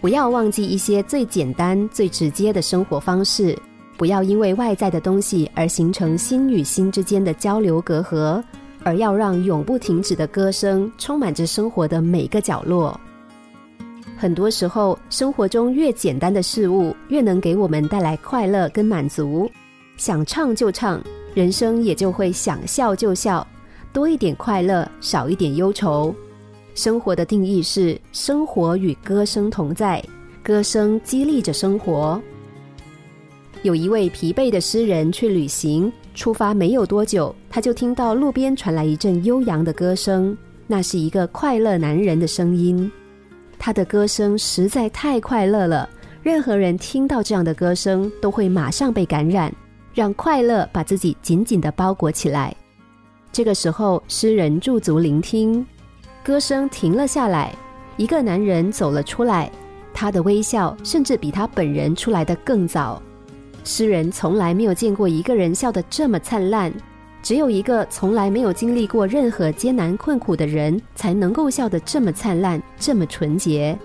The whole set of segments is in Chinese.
不要忘记一些最简单、最直接的生活方式，不要因为外在的东西而形成心与心之间的交流隔阂，而要让永不停止的歌声充满着生活的每个角落。很多时候，生活中越简单的事物，越能给我们带来快乐跟满足。想唱就唱，人生也就会想笑就笑，多一点快乐，少一点忧愁。生活的定义是：生活与歌声同在，歌声激励着生活。有一位疲惫的诗人去旅行，出发没有多久，他就听到路边传来一阵悠扬的歌声，那是一个快乐男人的声音。他的歌声实在太快乐了，任何人听到这样的歌声，都会马上被感染，让快乐把自己紧紧的包裹起来。这个时候，诗人驻足聆听，歌声停了下来，一个男人走了出来，他的微笑甚至比他本人出来的更早。诗人从来没有见过一个人笑得这么灿烂。只有一个从来没有经历过任何艰难困苦的人，才能够笑得这么灿烂，这么纯洁。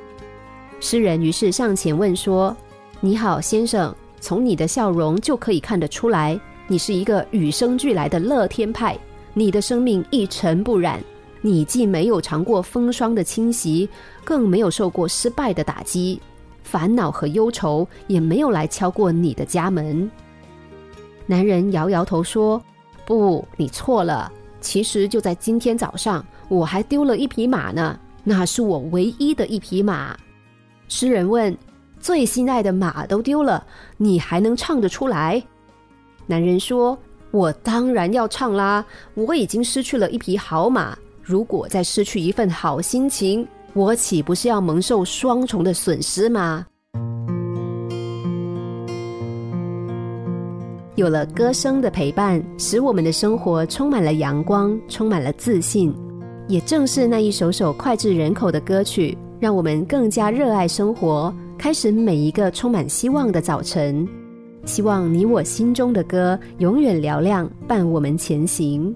诗人于是上前问说：“你好，先生，从你的笑容就可以看得出来，你是一个与生俱来的乐天派。你的生命一尘不染，你既没有尝过风霜的侵袭，更没有受过失败的打击，烦恼和忧愁也没有来敲过你的家门。”男人摇摇头说。不，你错了。其实就在今天早上，我还丢了一匹马呢。那是我唯一的一匹马。诗人问：“最心爱的马都丢了，你还能唱得出来？”男人说：“我当然要唱啦！我已经失去了一匹好马，如果再失去一份好心情，我岂不是要蒙受双重的损失吗？”有了歌声的陪伴，使我们的生活充满了阳光，充满了自信。也正是那一首首脍炙人口的歌曲，让我们更加热爱生活，开始每一个充满希望的早晨。希望你我心中的歌永远嘹亮，伴我们前行。